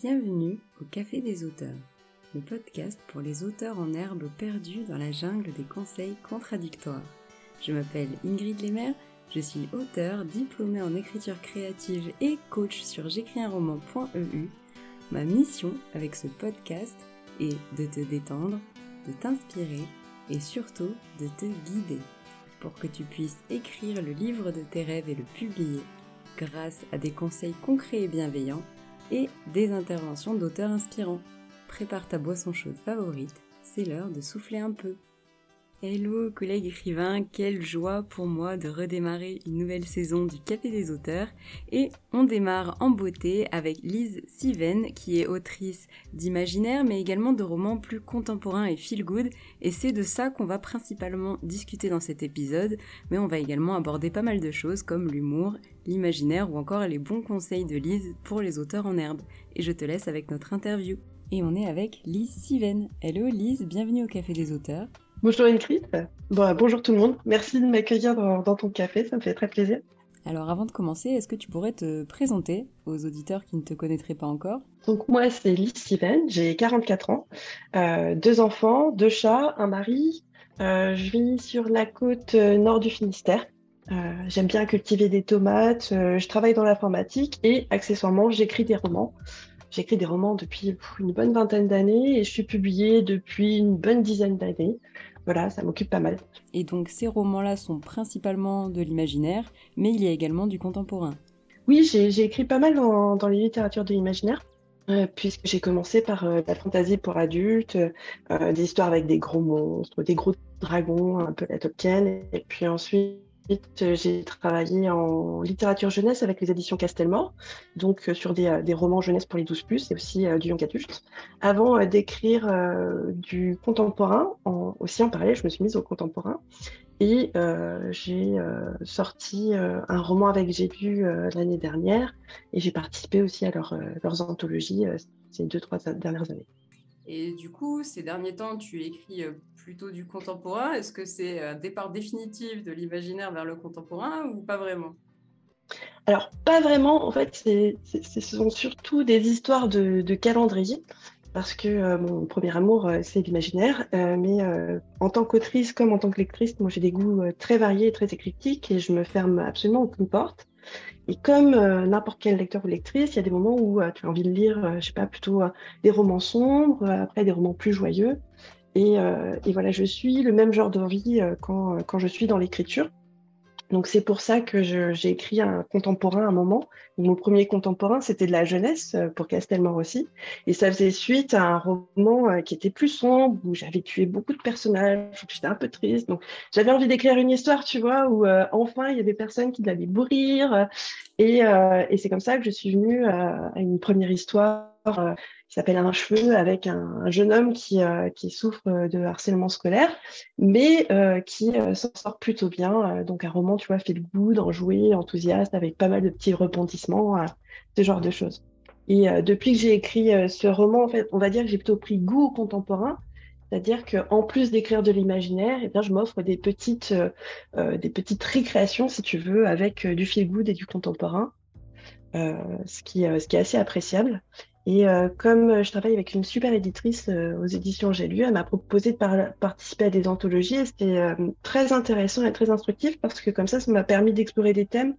Bienvenue au Café des auteurs, le podcast pour les auteurs en herbe perdus dans la jungle des conseils contradictoires. Je m'appelle Ingrid Lemaire, je suis auteur, diplômée en écriture créative et coach sur j'écrisunroman.eu. Ma mission avec ce podcast est de te détendre, de t'inspirer et surtout de te guider pour que tu puisses écrire le livre de tes rêves et le publier grâce à des conseils concrets et bienveillants et des interventions d'auteurs inspirants. Prépare ta boisson chaude favorite, c'est l'heure de souffler un peu. Hello collègues écrivains, quelle joie pour moi de redémarrer une nouvelle saison du Café des auteurs et on démarre en beauté avec Lise Siven qui est autrice d'imaginaire mais également de romans plus contemporains et feel good et c'est de ça qu'on va principalement discuter dans cet épisode mais on va également aborder pas mal de choses comme l'humour, l'imaginaire ou encore les bons conseils de Lise pour les auteurs en herbe et je te laisse avec notre interview. Et on est avec Lise Siven. Hello Lise, bienvenue au Café des auteurs. Bonjour Ingrid. Bon, bonjour tout le monde. Merci de m'accueillir dans, ton café, ça me fait très plaisir. Alors avant de commencer, est-ce que tu pourrais te présenter aux auditeurs qui ne te connaîtraient pas encore? Donc moi c'est Lise Steven, j'ai 44 ans, euh, deux enfants, deux chats, un mari. Euh, je vis sur la côte euh, nord du Finistère. J'aime bien cultiver des tomates, je travaille dans l'informatique et accessoirement j'écris des romans. J'écris des romans depuis une bonne vingtaine d'années et je suis publiée depuis une bonne dizaine d'années voilà, ça m'occupe pas mal. Et donc ces romans-là sont principalement de l'imaginaire, mais il y a également du contemporain. Oui, j'ai écrit pas mal dans, les littératures de l'imaginaire. Euh, puisque j'ai commencé par euh, la fantaisie pour adultes, euh, des histoires avec des gros monstres, des gros dragons, un peu la Tolkien, et puis ensuite euh, j'ai travaillé en littérature jeunesse avec les éditions Castelmore, donc euh, sur euh, des, romans jeunesse pour les 12 plus et aussi du young adulte. Avant d'écrire du contemporain, aussi en parallèle, je me suis mise au contemporain et j'ai sorti un roman avec J'ai vu l'année dernière et j'ai participé aussi à leurs anthologies ces deux, trois dernières années. Et du coup, ces derniers temps, tu écris euh, plutôt du contemporain. Est-ce que c'est un départ définitif de l'imaginaire vers le contemporain ou pas vraiment? Alors, pas vraiment. En fait, ce sont surtout des histoires de, calendrier. Parce que euh, mon premier amour, euh, c'est l'imaginaire. mais en tant qu'autrice comme en tant que lectrice, moi j'ai des goûts très variés et très éclectiques et je me ferme absolument aucune porte. Et comme euh, n'importe quel lecteur ou lectrice, il y a des moments où euh, tu as envie de lire, euh, je sais pas, plutôt des romans sombres, après des romans plus joyeux. Et, et, voilà, je suis le même genre d'envie quand, quand je suis dans l'écriture. Donc c'est pour ça que j'ai écrit un contemporain à un moment. Mon premier contemporain, c'était de la jeunesse euh, pour Castelmore aussi. Et ça faisait suite à un roman euh, qui était plus sombre, où j'avais tué beaucoup de personnages, j'étais un peu triste. Donc j'avais envie d'écrire une histoire, tu vois, où euh, enfin il y avait personne qui allait mourir. Et, et c'est comme ça que je suis venue à une première histoire qui s'appelle Un cheveu avec un, jeune homme qui, euh, qui, souffre de harcèlement scolaire, mais euh, qui euh, s'en sort plutôt bien. donc un roman, tu vois, fait le goût enthousiaste, avec pas mal de petits rebondissements, ce genre de choses. Et depuis que j'ai écrit ce roman, en fait, on va dire que j'ai plutôt pris goût au contemporain, c'est-à-dire qu'en plus d'écrire de l'imaginaire, eh je m'offre des petites, des petites récréations, si tu veux, avec du feel good et du contemporain. ce, qui, ce qui est assez appréciable. Et euh, comme je travaille avec une super éditrice euh, aux éditions J'ai lu, elle m'a proposé de participer à des anthologies et c'était euh, très intéressant et très instructif parce que comme ça, ça m'a permis d'explorer des thèmes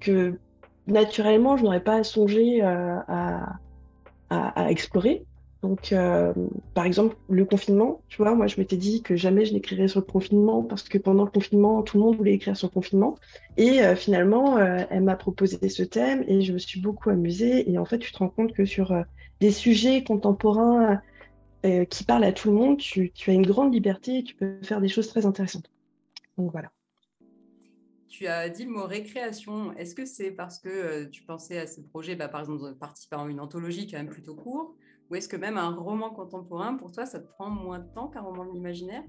que naturellement, je n'aurais pas songé à, à, explorer. Donc, par exemple, le confinement, tu vois, moi, je m'étais dit que jamais je n'écrirais sur le confinement parce que pendant le confinement, tout le monde voulait écrire sur le confinement. Et finalement, elle m'a proposé ce thème et je me suis beaucoup amusée. Et en fait, tu te rends compte que sur des sujets contemporains euh, qui parlent à tout le monde, tu, as une grande liberté et tu peux faire des choses très intéressantes. Donc voilà. Tu as dit le mot récréation. Est-ce que c'est parce que euh, tu pensais à ce projet, bah, par exemple, de participer à une anthologie quand même plutôt court Ou est-ce que même un roman contemporain, pour toi, ça te prend moins de temps qu'un roman de l'imaginaire?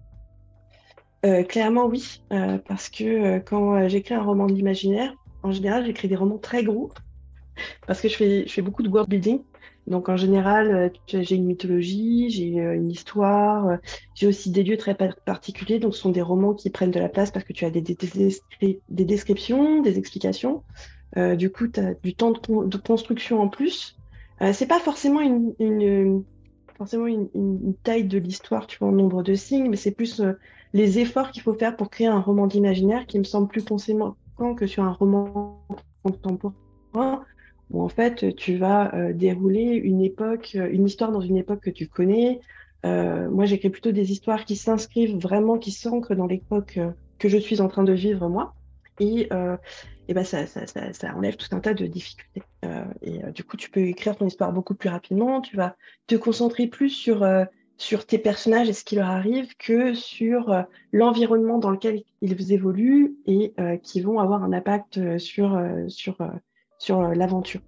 Euh, Clairement, oui. parce que quand j'écris un roman de l'imaginaire, en général, j'écris des romans très gros. Parce que je fais, beaucoup de world building. Donc en général, euh, j'ai une mythologie, j'ai euh, une histoire, euh, j'ai aussi des lieux très particuliers. Donc ce sont des romans qui prennent de la place parce que tu as des, des, descriptions, des explications. du coup, tu as du temps de, construction en plus. C'est pas forcément une, taille de l'histoire, tu vois, en nombre de signes, mais c'est plus les efforts qu'il faut faire pour créer un roman d'imaginaire qui me semble plus conséquent que sur un roman contemporain où en fait tu vas euh, dérouler une époque, euh, une histoire dans une époque que tu connais. Euh, moi, j'écris plutôt des histoires qui s'inscrivent vraiment, qui s'ancrent dans l'époque que je suis en train de vivre moi. Et, ben ça, enlève tout un tas de difficultés. et du coup, tu peux écrire ton histoire beaucoup plus rapidement. Tu vas te concentrer plus sur sur tes personnages et ce qui leur arrive que sur l'environnement dans lequel ils évoluent et qui vont avoir un impact sur, euh, l'aventure.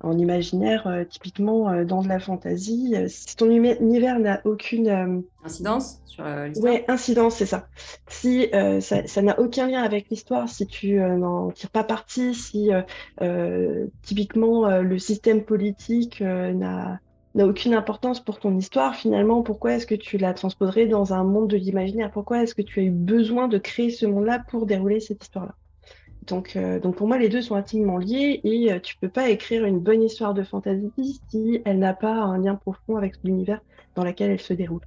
En imaginaire, euh, typiquement euh, dans de la fantasy, si ton univers n'a aucune incidence sur l'histoire. Ouais, incidence, c'est ça. Si ça n'a aucun lien avec l'histoire, si tu n'en tires pas parti, si typiquement le système politique n'a n'a aucune importance pour ton histoire, finalement, pourquoi est-ce que tu la transposerais dans un monde de l'imaginaire? Pourquoi est-ce que tu as eu besoin de créer ce monde-là pour dérouler cette histoire-là? Donc, euh, donc pour moi, les deux sont intimement liés et euh, tu peux pas écrire une bonne histoire de fantasy si elle n'a pas un lien profond avec l'univers dans lequel elle se déroule.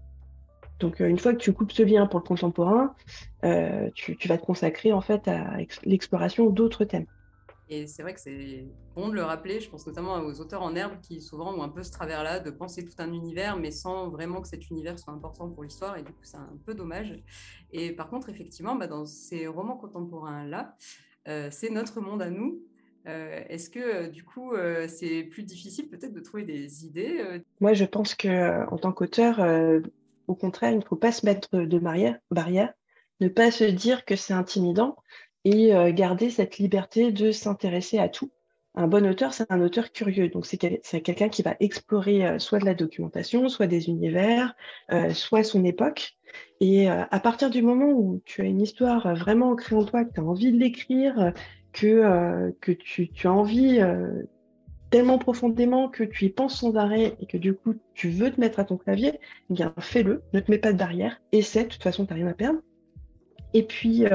Donc euh, une fois que tu coupes ce lien pour le contemporain, tu, vas te consacrer en fait à l'exploration d'autres thèmes. Et c'est vrai que c'est bon de le rappeler, je pense notamment aux auteurs en herbe qui souvent ont un peu ce travers-là de penser tout un univers, mais sans vraiment que cet univers soit important pour l'histoire, et du coup c'est un peu dommage. Et par contre, effectivement, bah, dans ces romans contemporains-là, euh, c'est notre monde à nous. Euh, est-ce que euh, du coup, c'est plus difficile peut-être de trouver des idées Moi, je pense que en tant qu'auteur, au contraire, il ne faut pas se mettre de barrière ne pas se dire que c'est intimidant et garder cette liberté de s'intéresser à tout. Un bon auteur, c'est un auteur curieux. Donc, c'est quelqu'un qui va explorer soit de la documentation, soit des univers, soit son époque. Et euh, à partir du moment où tu as une histoire vraiment ancrée en toi, que tu as envie de l'écrire, que, euh, que tu, tu, as envie euh, tellement profondément que tu y penses sans arrêt et que du coup tu veux te mettre à ton clavier, eh bien fais-le, ne te mets pas de barrière, essaie, de toute façon tu n'as rien à perdre. Et puis,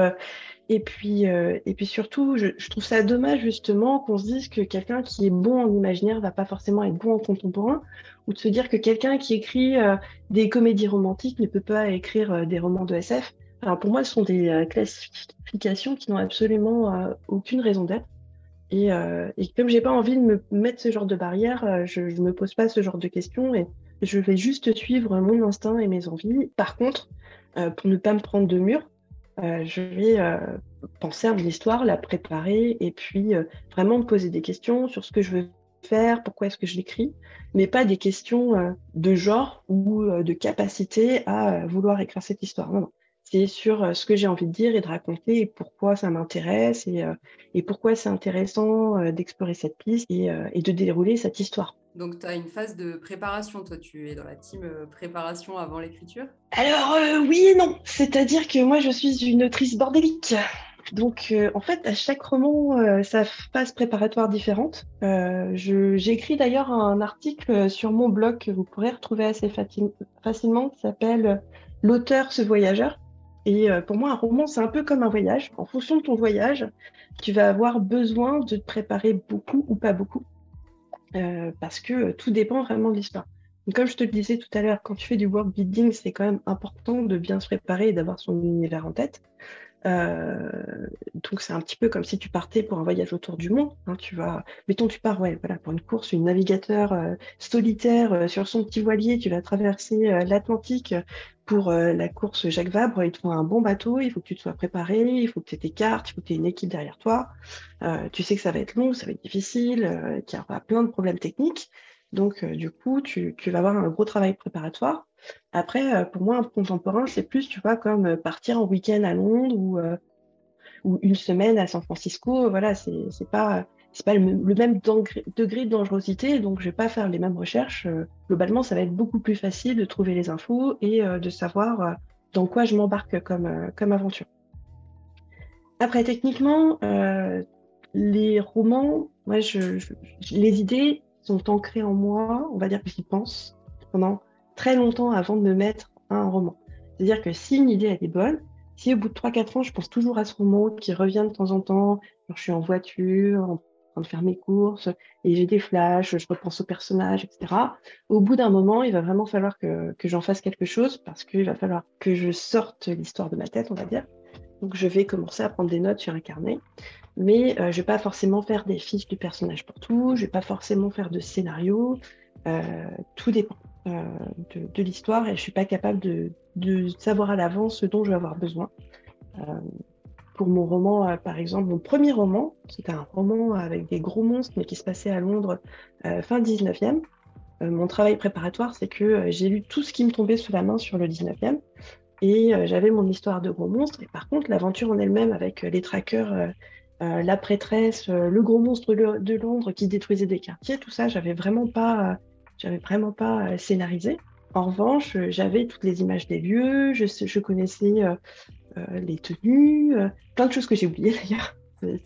et puis, et puis surtout, je, trouve ça dommage justement qu'on se dise que quelqu'un qui est bon en imaginaire va pas forcément être bon en contemporain, ou de se dire que quelqu'un qui écrit euh, des comédies romantiques ne peut pas écrire euh, des romans de SF. Alors pour moi, ce sont des euh, classifications qui n'ont absolument aucune raison d'être. Et, et, comme j'ai pas envie de me mettre ce genre de barrière, je ne me pose pas ce genre de questions et je vais juste suivre mon instinct et mes envies. Par contre, pour ne pas me prendre de mur, je vais penser à mon histoire, la préparer et puis vraiment me poser des questions sur ce que je veux faire, pourquoi est-ce que je l'écris, mais pas des questions euh, de genre ou euh, de capacité à euh, vouloir écrire cette histoire. Non, non. C'est sur ce que j'ai envie de dire et de raconter et pourquoi ça m'intéresse et, pourquoi c'est intéressant d'explorer cette piste et, de dérouler cette histoire. Donc, tu as une phase de préparation, toi, tu es dans la team préparation avant l'écriture? Alors, oui et non. C'est-à-dire que moi, je suis une autrice bordélique. Donc, euh, en fait, à chaque roman, euh, sa phase préparatoire différente. Euh, J'ai d'ailleurs un article sur mon blog que vous pourrez retrouver assez facilement, qui s'appelle L'auteur, ce voyageur. Et pour moi, un roman, c'est un peu comme un voyage. En fonction de ton voyage, tu vas avoir besoin de te préparer beaucoup ou pas beaucoup, parce que tout dépend vraiment de l'histoire. Comme je te le disais tout à l'heure, quand tu fais du world building, c'est quand même important de bien se préparer et d'avoir son univers en tête. Euh, donc c'est un petit peu comme si tu partais pour un voyage autour du monde. Hein, tu vas, mettons, tu pars, voilà, pour une course, une navigateur euh, solitaire euh, sur son petit voilier, tu vas traverser l'Atlantique pour la course Jacques Vabre. Il te faut un bon bateau, il faut que tu te sois préparé, il faut que tu aies tes cartes, il faut que tu aies une équipe derrière toi. tu sais que ça va être long, ça va être difficile, qu'il y aura plein de problèmes techniques. Donc, du coup, tu vas avoir un gros travail préparatoire. Après, euh, pour moi, un contemporain, c'est plus, tu vois, comme euh, partir en week-end à Londres ou, euh, ou une semaine à San Francisco. Voilà, c'est pas, pas le, même degré de dangerosité, donc je vais pas faire les mêmes recherches. Globalement, ça va être beaucoup plus facile de trouver les infos et de savoir dans quoi je m'embarque comme, aventure. Après, techniquement, les romans, moi, les idées sont ancrées en moi, on va dire que j'y pense pendant très longtemps avant de me mettre à un roman. C'est-à-dire que si une idée est bonne, si au bout de 3-4 ans, je pense toujours à ce roman qui revient de temps en temps, quand je suis en voiture, en train de faire mes courses et j'ai des flashs, je repense au personnage, etc. Au bout d'un moment, il va vraiment falloir que, j'en fasse quelque chose parce qu'il va falloir que je sorte l'histoire de ma tête, on va dire. Donc je vais commencer à prendre des notes sur un carnet, mais je ne vais pas forcément faire des fiches du personnage pour tout, je ne vais pas forcément faire de scénario, tout dépend. De, de l'histoire et je suis pas capable de, savoir à l'avance ce dont je vais avoir besoin. Euh, pour mon roman, euh, par exemple, mon premier roman, c'était un roman avec des gros monstres, mais qui se passait à Londres euh, fin 19e. mon travail préparatoire, c'est que j'ai lu tout ce qui me tombait sous la main sur le 19e. Et j'avais mon histoire de gros monstres. Et par contre, l'aventure en elle-même, avec les trackers, la prêtresse, le gros monstre de Londres qui détruisait des quartiers, tout ça, j'avais vraiment pas, j'avais vraiment pas scénarisé. En revanche, j'avais toutes les images des lieux, je, connaissais euh, euh, les tenues, euh, plein de choses que j'ai oubliées d'ailleurs.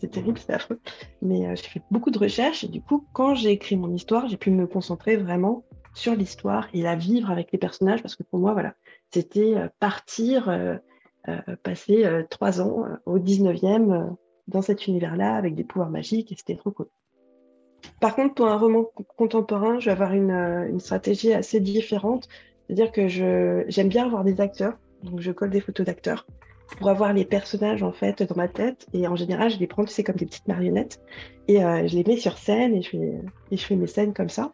C'est terrible, c'est affreux. Mais j'ai fait beaucoup de recherches et du coup, quand j'ai écrit mon histoire, j'ai pu me concentrer vraiment sur l'histoire et la vivre avec les personnages parce que pour moi, voilà, c'était partir, passer trois ans au 19e dans cet univers-là avec des pouvoirs magiques et c'était trop cool. Par contre, pour un roman contemporain, je vais avoir une, euh, stratégie assez différente. C'est-à-dire que j'aime bien avoir des acteurs, donc je colle des photos d'acteurs pour avoir les personnages en fait dans ma tête. Et en général, je les prends, tu sais, comme des petites marionnettes, et euh, je les mets sur scène et je, fais, mes scènes comme ça.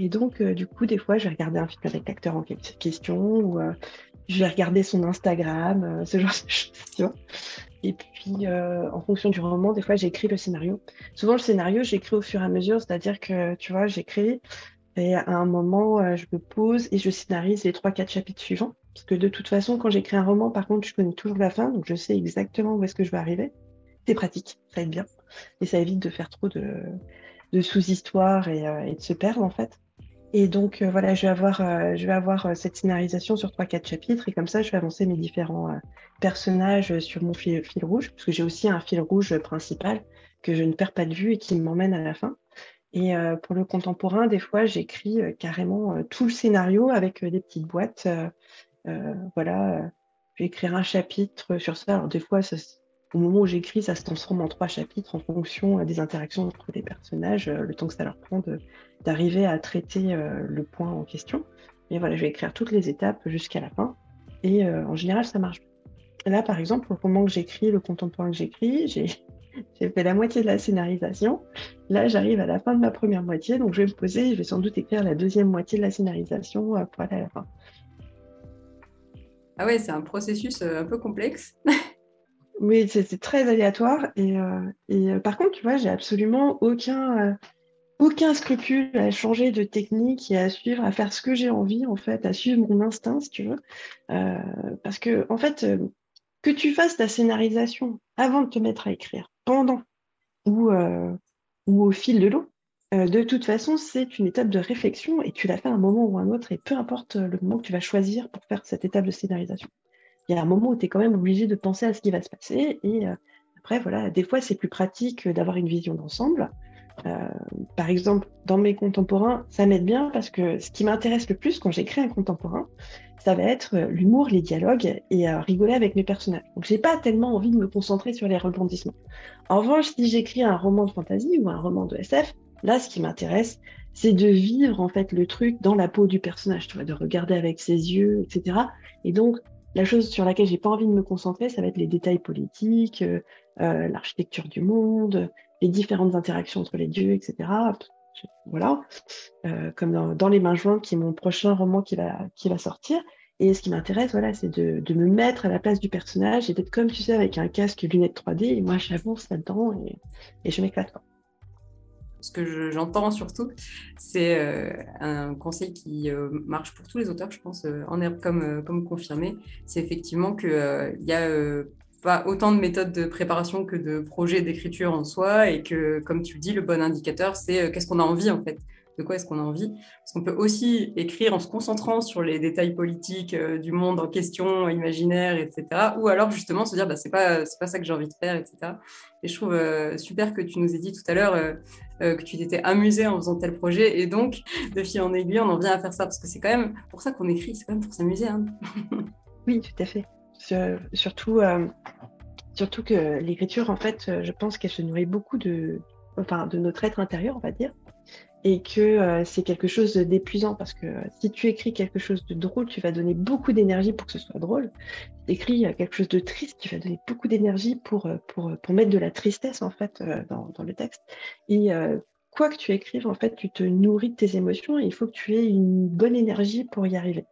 Et donc, euh, du coup, des fois, je vais regarder un film avec l'acteur en question, ou je vais regarder son Instagram, ce genre de choses. Et puis, euh, en fonction du roman, des fois, j'écris le scénario. Souvent, le scénario, j'écris au fur et à mesure, c'est-à-dire que, tu vois, j'écris et à un moment, euh, je me pose et je scénarise les trois, quatre chapitres suivants. Parce que de toute façon, quand j'écris un roman, par contre, je connais toujours la fin, donc je sais exactement où est-ce que je vais arriver. C'est pratique, ça aide bien. Et ça évite de faire trop de, sous-histoires euh, et, de se perdre, en fait. Et donc, euh, voilà, je vais avoir, euh, je vais avoir euh, cette scénarisation sur 3-4 chapitres et comme ça, je vais avancer mes différents personnages sur mon fil, rouge, parce que j'ai aussi un fil rouge principal que je ne perds pas de vue et qui m'emmène à la fin. Et pour le contemporain, des fois, j'écris carrément tout le scénario avec des petites boîtes. voilà, je vais écrire un chapitre sur ça. Alors, des fois, ça, au moment où j'écris, ça se transforme en trois chapitres en fonction euh, des interactions entre les personnages, euh, le temps que ça leur prend d'arriver à traiter euh, le point en question. Et voilà, je vais écrire toutes les étapes jusqu'à la fin. Et en général, ça marche. Là, par exemple, au moment que j'écris, le contemporain que j'écris, j'ai fait la moitié de la scénarisation. Là, j'arrive à la fin de ma première moitié, donc je vais me poser et je vais sans doute écrire la deuxième moitié de la scénarisation pour aller à la fin. Ah ouais, c'est un processus un peu complexe. Oui, c'est très aléatoire. Et, euh, euh, par contre, tu vois, j'ai absolument aucun, euh, aucun scrupule à changer de technique et à suivre, à faire ce que j'ai envie, en fait, à suivre mon instinct, si tu veux. parce que, en fait, que tu fasses ta scénarisation avant de te mettre à écrire, pendant ou, ou au fil de l'eau, de toute façon, c'est une étape de réflexion et tu l'as fait à un moment ou à un autre, et peu importe le moment que tu vas choisir pour faire cette étape de scénarisation il y a un moment où tu es quand même obligé de penser à ce qui va se passer. Et euh, après, voilà, des fois, c'est plus pratique d'avoir une vision d'ensemble. Euh, par exemple, dans mes contemporains, ça m'aide bien parce que ce qui m'intéresse le plus quand j'écris un contemporain, ça va être euh, l'humour, les dialogues et rigoler avec mes personnages. Donc, j'ai pas tellement envie de me concentrer sur les rebondissements. En revanche, si j'écris un roman de fantasy ou un roman de SF, là, ce qui m'intéresse, c'est de vivre en fait le truc dans la peau du personnage, de regarder avec ses yeux, etc. Et donc, la chose sur laquelle j'ai pas envie de me concentrer, ça va être les détails politiques, euh, euh, l'architecture du monde, les différentes interactions entre les dieux, etc. Voilà, euh, comme dans, Les Mains Jointes, qui est mon prochain roman qui va, sortir. Et ce qui m'intéresse, voilà, c'est de, me mettre à la place du personnage et d'être comme tu sais avec un casque et lunettes 3D. Et moi, j'avance là-dedans et, et je m'éclate ce que j'entends surtout, c'est euh, un conseil qui euh, marche pour tous les auteurs, je pense, euh, en herbe comme, comme confirmé, c'est effectivement qu'il n'y a pas autant de méthodes de préparation que de projets d'écriture en soi, et que, comme tu le dis, le bon indicateur, c'est qu'est-ce qu'on a envie en fait? De quoi est-ce qu'on a envie? Parce qu'on peut aussi écrire en se concentrant sur les détails politiques du monde en question, imaginaire, etc. Ou alors justement se dire, bah, c'est pas, pas ça que j'ai envie de faire, etc. Et je trouve super que tu nous aies dit tout à l'heure, que tu t'étais amusé en faisant tel projet. Et donc, de fil en aiguille, on en vient à faire ça parce que c'est quand même pour ça qu'on écrit, c'est quand même pour s'amuser. Hein. oui, tout à fait. surtout, euh, surtout que l'écriture, en fait, euh, je pense qu'elle se nourrit beaucoup de. enfin de notre être intérieur, on va dire, et que euh, c'est quelque chose d'épuisant parce que euh, si tu écris quelque chose de drôle, tu vas donner beaucoup d'énergie pour que ce soit drôle. Si tu écris euh, quelque chose de triste, tu vas donner beaucoup d'énergie pour, pour, pour, mettre de la tristesse en fait dans, dans le texte. Et quoi que tu écrives, en fait, tu te nourris de tes émotions et il faut que tu aies une bonne énergie pour y arriver.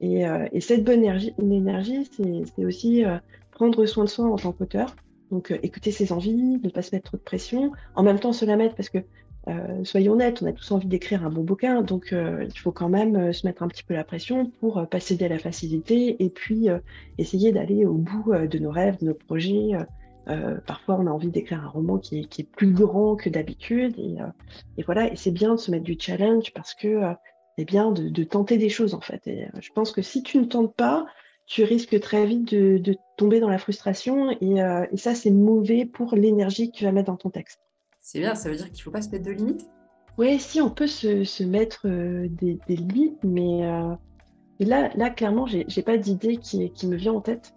Et, et cette bonne énergie, énergie c'est aussi prendre soin de soi en tant qu'auteur. Donc écouter ses envies, ne pas se mettre trop de pression, en même temps se la mettre parce que euh, soyons honnêtes, on a tous envie d'écrire un bon bouquin, donc euh, il faut quand même euh, se mettre un petit peu la pression pour pas céder à la facilité et puis essayer d'aller au bout de nos rêves, de nos projets. parfois, on a envie d'écrire un roman qui est, plus grand que d'habitude, et, voilà. Et c'est bien de se mettre du challenge parce que c'est bien de, tenter des choses en fait. Et je pense que si tu ne tentes pas, tu risques très vite de, tomber dans la frustration, et ça, c'est mauvais pour l'énergie que tu vas mettre dans ton texte. C'est bien, ça veut dire qu'il ne faut pas se mettre de limites? Oui, si, on peut se, mettre euh, des, limites, mais euh, là, là, clairement, j'ai n'ai pas d'idée qui, qui, me vient en tête.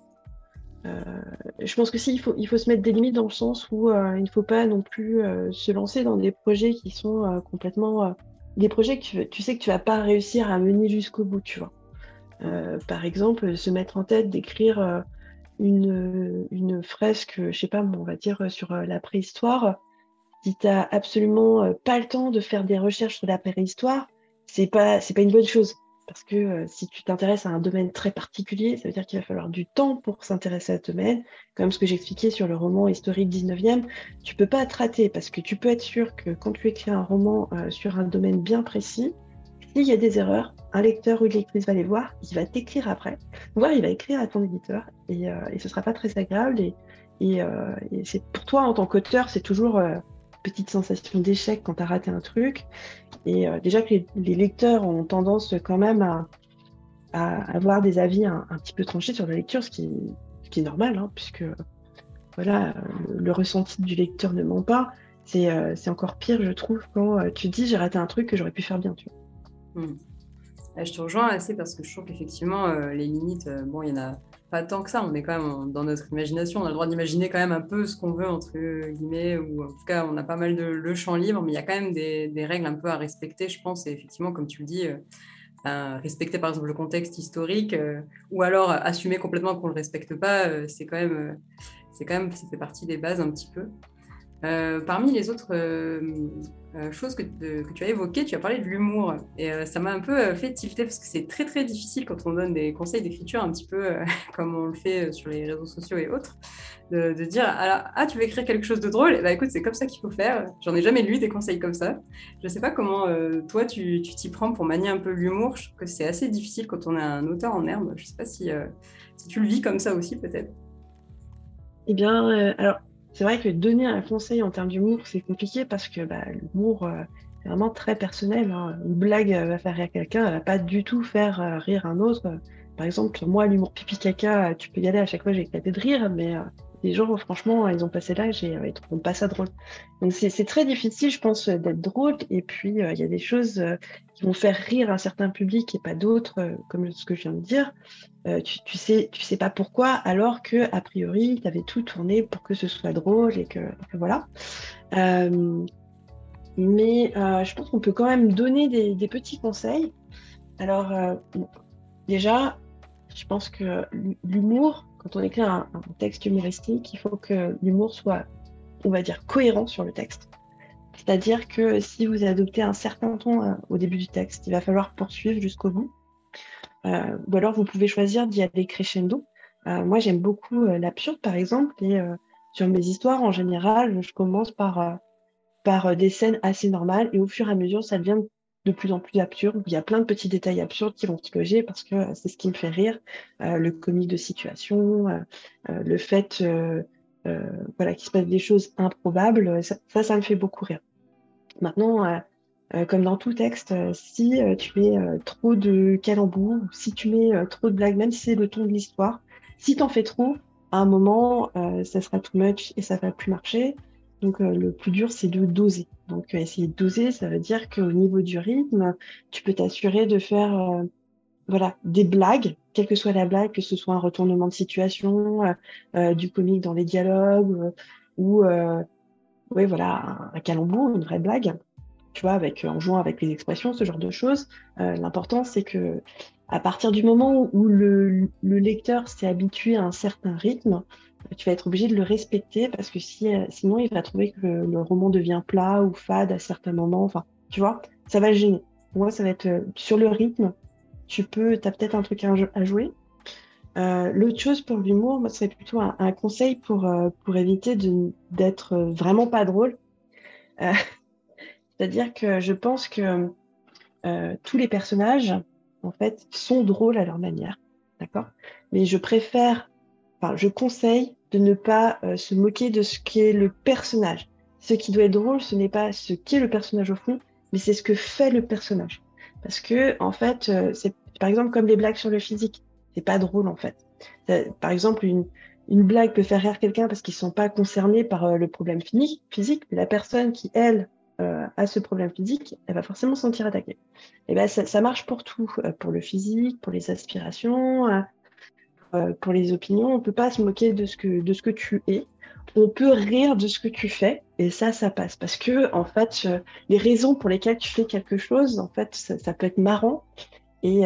Euh, je pense que si, il faut, il faut se mettre des limites dans le sens où il ne faut pas non plus se lancer dans des projets qui sont complètement... des projets que tu, sais que tu vas pas réussir à mener jusqu'au bout, tu vois. par exemple, se mettre en tête d'écrire une, une, fresque, je sais pas, on va dire sur la préhistoire, si tu n'as absolument euh, pas le temps de faire des recherches sur la préhistoire, c'est pas pas une bonne chose parce que euh, si tu t'intéresses à un domaine très particulier, ça veut dire qu'il va falloir du temps pour s'intéresser à ce domaine. Comme ce que j'expliquais sur le roman historique 19e, tu peux pas te rater parce que tu peux être sûr que quand tu écris un roman euh, sur un domaine bien précis, s'il y a des erreurs, un lecteur ou une lectrice va les voir, il va t'écrire après, voire il va écrire à ton éditeur et, et ce sera pas très agréable. Et, et, et pour toi en tant qu'auteur, c'est toujours petite sensation d'échec quand tu as raté un truc. Et euh, déjà que les, lecteurs ont tendance quand même à, avoir des avis un, petit peu tranchés sur la lecture, ce qui, est normal, hein, puisque voilà, le, ressenti du lecteur ne ment pas. C'est euh, encore pire, je trouve, quand euh, tu dis j'ai raté un truc que j'aurais pu faire bien. Tu vois. Hmm. Je te rejoins assez parce que je trouve qu'effectivement, les limites, bon, il y en a pas tant que ça. On est quand même dans notre imagination. On a le droit d'imaginer quand même un peu ce qu'on veut, entre guillemets, ou en tout cas, on a pas mal de le champ libre, mais il y a quand même des, règles un peu à respecter, je pense. Et effectivement, comme tu le dis, euh, ben, respecter par exemple le contexte historique, euh, ou alors assumer complètement qu'on ne le respecte pas, euh, c'est quand même, c'est quand même, ça fait partie des bases un petit peu. Parmi les autres euh, chose que, tu as évoquée, tu as parlé de l'humour. Et euh, ça m'a un peu euh, fait tilter parce que c'est très très difficile quand on donne des conseils d'écriture, un petit peu comme on le fait sur les réseaux sociaux et autres, de, dire alors, Ah, tu veux écrire quelque chose de drôle? Bah écoute, c'est comme ça qu'il faut faire. J'en ai jamais lu des conseils comme ça. Je ne sais pas comment toi tu t'y prends pour manier un peu l'humour. Je trouve que c'est assez difficile quand on a un auteur en herbe. Je ne sais pas si, si tu le vis comme ça aussi, peut-être. Eh bien, alors c'est vrai que donner un conseil en termes d'humour, c'est compliqué parce que bah, l'humour, euh, c'est vraiment très personnel. Hein. Une blague va faire rire quelqu'un, elle va pas du tout faire euh, rire un autre. Par exemple, moi, l'humour pipi caca, tu peux y aller à chaque fois, j'ai éclaté de rire, mais euh, les gens, franchement, ils ont passé l'âge et ils trouvent pas ça drôle. Donc c'est très difficile, je pense, d'être drôle. Et puis, il y a des choses qui vont faire rire un certain public et pas d'autres, comme ce que je viens de dire. Euh, tu, tu, sais, tu sais pas pourquoi, alors que a priori, tu avais tout tourné pour que ce soit drôle et que, voilà. Euh, mais euh, je pense qu'on peut quand même donner des, petits conseils. Alors, déjà, je pense que l'humour, quand on écrit un, texte humoristique, il faut que l'humour soit, on va dire, cohérent sur le texte. C'est-à-dire que si vous adoptez un certain ton au début du texte, il va falloir poursuivre jusqu'au bout. Euh, ou alors vous pouvez choisir d'y aller crescendo. Euh, moi j'aime beaucoup euh, l'absurde par exemple et sur mes histoires en général je commence par, des scènes assez normales et au fur et à mesure ça devient de plus en plus absurde. Il y a plein de petits détails absurdes qui vont se loger parce que c'est ce qui me fait rire. le comique de situation, le fait voilà, qu'il se passe des choses improbables, ça, ça, me fait beaucoup rire. Maintenant, euh, comme dans tout texte, euh, si euh, tu mets trop de calembours, si tu mets trop de blagues, même si c'est le ton de l'histoire, si tu en fais trop, à un moment, ça sera too much et ça va plus marcher. Donc le plus dur, c'est de doser. Donc essayer de doser, ça veut dire qu'au niveau du rythme, tu peux t'assurer de faire voilà, des blagues, quelle que soit la blague, que ce soit un retournement de situation, du comique dans les dialogues, ou voilà, un, calembour, une vraie blague, tu vois, avec, en jouant avec les expressions, ce genre de choses. L'important, c'est que à partir du moment où le, lecteur s'est habitué à un certain rythme, tu vas être obligé de le respecter parce que si, sinon il va trouver que le, roman devient plat ou fade à certains moments. Enfin, tu vois, ça va gêner. Moi, ça va être sur le rythme. Tu peux, as peut-être un truc à jouer, euh, l'autre chose pour l'humour, moi, serait plutôt un, conseil pour, euh, pour éviter d'être vraiment pas drôle. Euh, c'est-à-dire que je pense que tous les personnages, en fait, sont drôles à leur manière. D'accord? Mais je préfère, je conseille de ne pas se moquer de ce qu'est le personnage. Ce qui doit être drôle, ce n'est pas ce qu'est le personnage au fond, mais c'est ce que fait le personnage. Parce que, en fait, c'est par exemple comme les blagues sur le physique c'est pas drôle en fait. Par exemple, une, blague peut faire rire quelqu'un parce qu'ils sont pas concernés par euh, le problème physique, mais la personne qui, elle, euh, a ce problème physique, elle va forcément se sentir attaquée. Et ben ça, marche pour tout, euh, pour le physique, pour les aspirations, pour les opinions. On peut pas se moquer de ce que de ce que tu es. On peut rire de ce que tu fais et ça, ça passe parce que en fait, les raisons pour lesquelles tu fais quelque chose, en fait, ça, peut être marrant et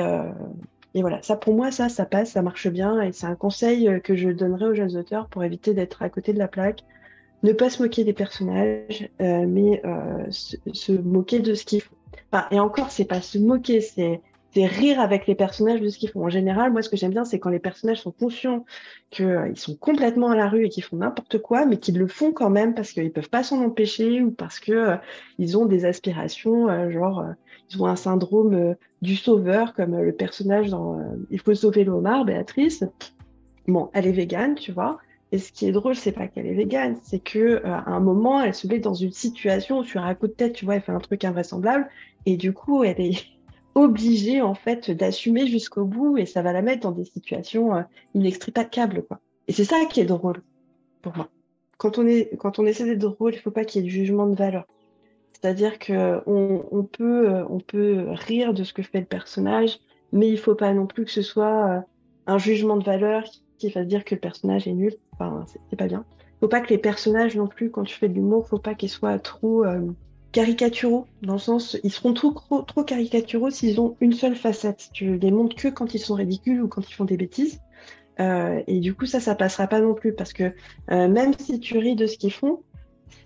et voilà, ça pour moi, ça, ça passe, ça marche bien. Et c'est un conseil euh, que je donnerais aux jeunes auteurs pour éviter d'être à côté de la plaque. Ne pas se moquer des personnages, euh, mais euh, se, moquer de ce qu'ils font. Et encore, c'est pas se moquer, c'est rire avec les personnages de ce qu'ils font. En général, moi, ce que j'aime bien, c'est quand les personnages sont conscients qu'ils sont complètement à la rue et qu'ils font n'importe quoi, mais qu'ils le font quand même parce qu'ils peuvent pas s'en empêcher ou parce que ils ont des aspirations, genre ils ont un syndrome euh, du sauveur, comme euh, le personnage dans euh, Il faut sauver le Béatrice. Bon, elle est végane, tu vois. Et ce qui est drôle, c'est pas qu'elle est végane, c'est que à un moment, elle se met dans une situation où sur un coup de tête, tu vois, elle fait un truc invraisemblable, et du coup, elle est obligée en fait d'assumer jusqu'au bout, et ça va la mettre dans des situations euh, inextricables, quoi. Et c'est ça qui est drôle pour moi. Quand on est, quand on essaie d'être drôle, il faut pas qu'il y ait de jugement de valeur. C'est-à-dire qu'on on peut, euh, on peut rire de ce que fait le personnage, mais il faut pas non plus que ce soit euh, un jugement de valeur qui fasse dire que le personnage est nul. Enfin, c'est pas bien. Faut pas que les personnages non plus, quand tu fais de l'humour, faut pas qu'ils soient trop caricaturaux, dans le sens, ils seront trop, caricaturaux s'ils ont une seule facette. Tu les montres que quand ils sont ridicules ou quand ils font des bêtises. et du coup, ça, ça passera pas non plus parce que même si tu ris de ce qu'ils font,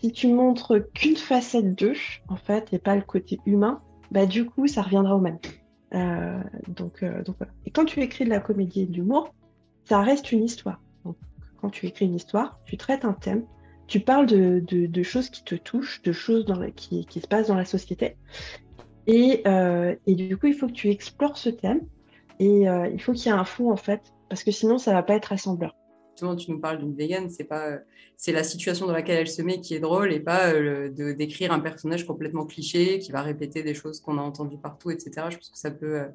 si tu montres qu'une facette d'eux, en fait, et pas le côté humain, bah du coup, ça reviendra au même. Euh, donc, euh. Et quand tu écris de la comédie et de l'humour, ça reste une histoire. Donc, quand tu écris une histoire, tu traites un thème, tu parles de, de, choses qui te touchent, de choses qui, qui, se passent dans la société. Et, euh, et, du coup, il faut que tu explores ce thème et il faut qu'il y ait un fond, en fait, parce que sinon, ça va pas être assembleur tu nous parles d'une végane, c'est pas, c'est la situation dans laquelle elle se met qui est drôle et pas euh, de décrire un personnage complètement cliché qui va répéter des choses qu'on a entendues partout, etc. Je pense que ça peut euh,